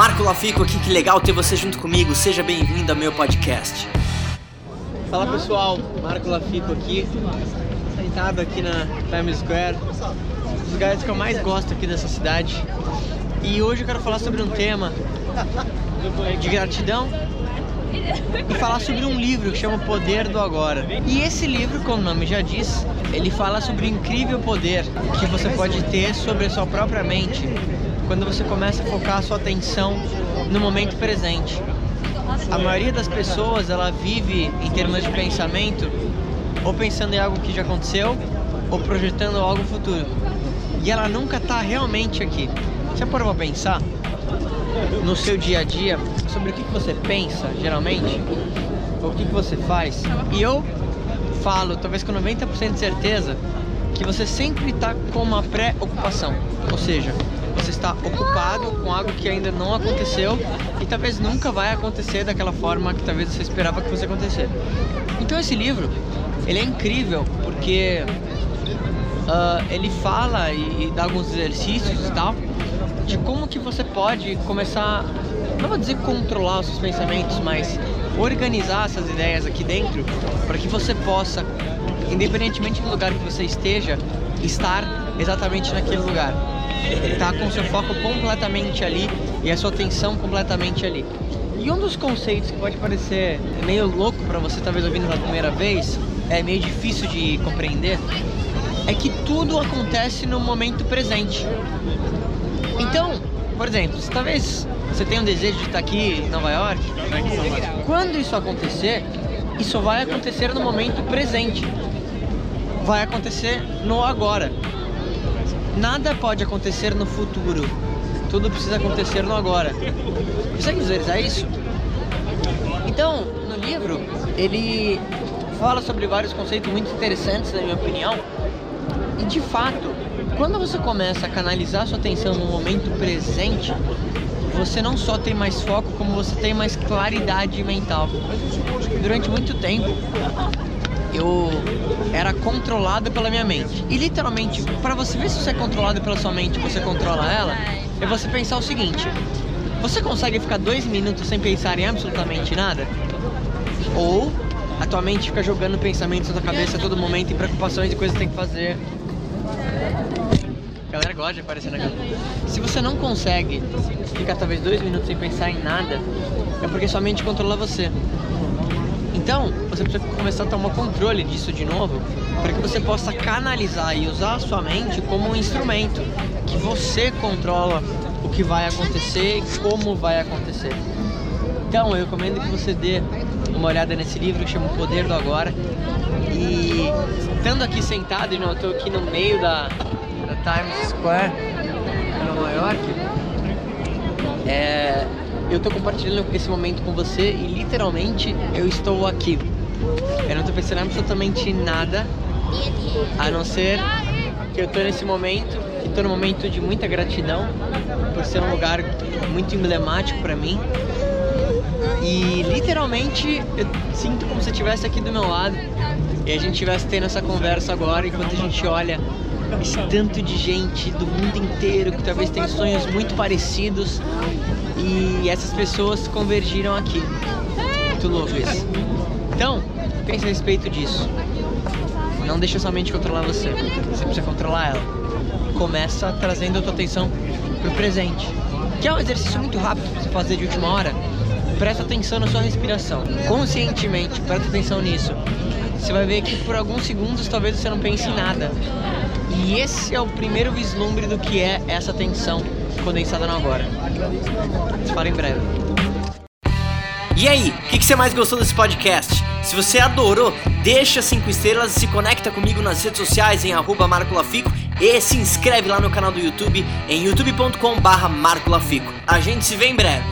Marco Lafico aqui, que legal ter você junto comigo. Seja bem-vindo ao meu podcast. Fala pessoal, Marco Lafico aqui, sentado aqui na Times Square, um dos lugares que eu mais gosto aqui dessa cidade. E hoje eu quero falar sobre um tema de gratidão e falar sobre um livro que chama Poder do Agora. E esse livro, como o nome já diz, ele fala sobre o incrível poder que você pode ter sobre a sua própria mente quando você começa a focar a sua atenção no momento presente. A maioria das pessoas, ela vive em termos de pensamento ou pensando em algo que já aconteceu ou projetando algo futuro. E ela nunca está realmente aqui. Você pra pensar no seu dia a dia sobre o que, que você pensa, geralmente? Ou o que, que você faz? E eu falo, talvez com 90% de certeza, que você sempre está com uma pré-ocupação. Ou seja, você está ocupado com algo que ainda não aconteceu e talvez nunca vai acontecer daquela forma que talvez você esperava que fosse acontecer. Então esse livro, ele é incrível porque uh, ele fala e, e dá alguns exercícios e tal de como que você pode começar, não vou dizer controlar os seus pensamentos, mas organizar essas ideias aqui dentro para que você possa, independentemente do lugar que você esteja, estar exatamente naquele lugar. Tá com seu foco completamente ali e a sua atenção completamente ali. E um dos conceitos que pode parecer meio louco para você talvez ouvindo pela primeira vez, é meio difícil de compreender, é que tudo acontece no momento presente. Então, por exemplo, se talvez você tenha um desejo de estar aqui em Nova York, quando isso acontecer, isso vai acontecer no momento presente. Vai acontecer no agora. Nada pode acontecer no futuro. Tudo precisa acontecer no agora. Consegue visualizar isso? Então, no livro, ele fala sobre vários conceitos muito interessantes, na minha opinião. E de fato, quando você começa a canalizar sua atenção no momento presente, você não só tem mais foco, como você tem mais claridade mental. Durante muito tempo, eu era controlado pela minha mente. E literalmente, para você ver se você é controlado pela sua mente, você controla ela, é você pensar o seguinte: você consegue ficar dois minutos sem pensar em absolutamente nada? Ou a tua mente fica jogando pensamentos na tua cabeça a todo momento e preocupações e coisas que tem que fazer a galera gosta de aparecer na câmera. Se você não consegue ficar talvez dois minutos sem pensar em nada, é porque sua mente controla você. Então, você precisa começar a tomar controle disso de novo, para que você possa canalizar e usar a sua mente como um instrumento que você controla o que vai acontecer e como vai acontecer. Então, eu recomendo que você dê uma olhada nesse livro que chama O Poder do Agora. E estando aqui sentado, eu estou aqui no meio da, Times Square, em Nova York, é, eu estou compartilhando esse momento com você e literalmente eu estou aqui. Eu não estou pensando absolutamente nada a não ser que eu estou nesse momento, que estou num momento de muita gratidão por ser um lugar muito emblemático para mim. E literalmente eu sinto como se estivesse aqui do meu lado e a gente estivesse tendo essa conversa agora enquanto a gente olha esse tanto de gente do mundo inteiro que talvez tenha sonhos muito parecidos e essas pessoas convergiram aqui. Muito louco isso. Então, pense a respeito disso. Não deixa sua mente controlar você. Você precisa controlar ela. Começa trazendo a tua atenção pro presente. Que é um exercício muito rápido para você fazer de última hora. Presta atenção na sua respiração. Conscientemente, presta atenção nisso. Você vai ver que por alguns segundos talvez você não pense em nada. E esse é o primeiro vislumbre do que é essa tensão condensada no agora. Fala em breve. E aí, o que, que, você mais gostou desse podcast? Se você adorou, deixa 5 estrelas e se conecta comigo nas redes sociais em arroba marcolafico e se inscreve lá no canal do YouTube em youtube.com barra marcolafico. A gente se vê em breve.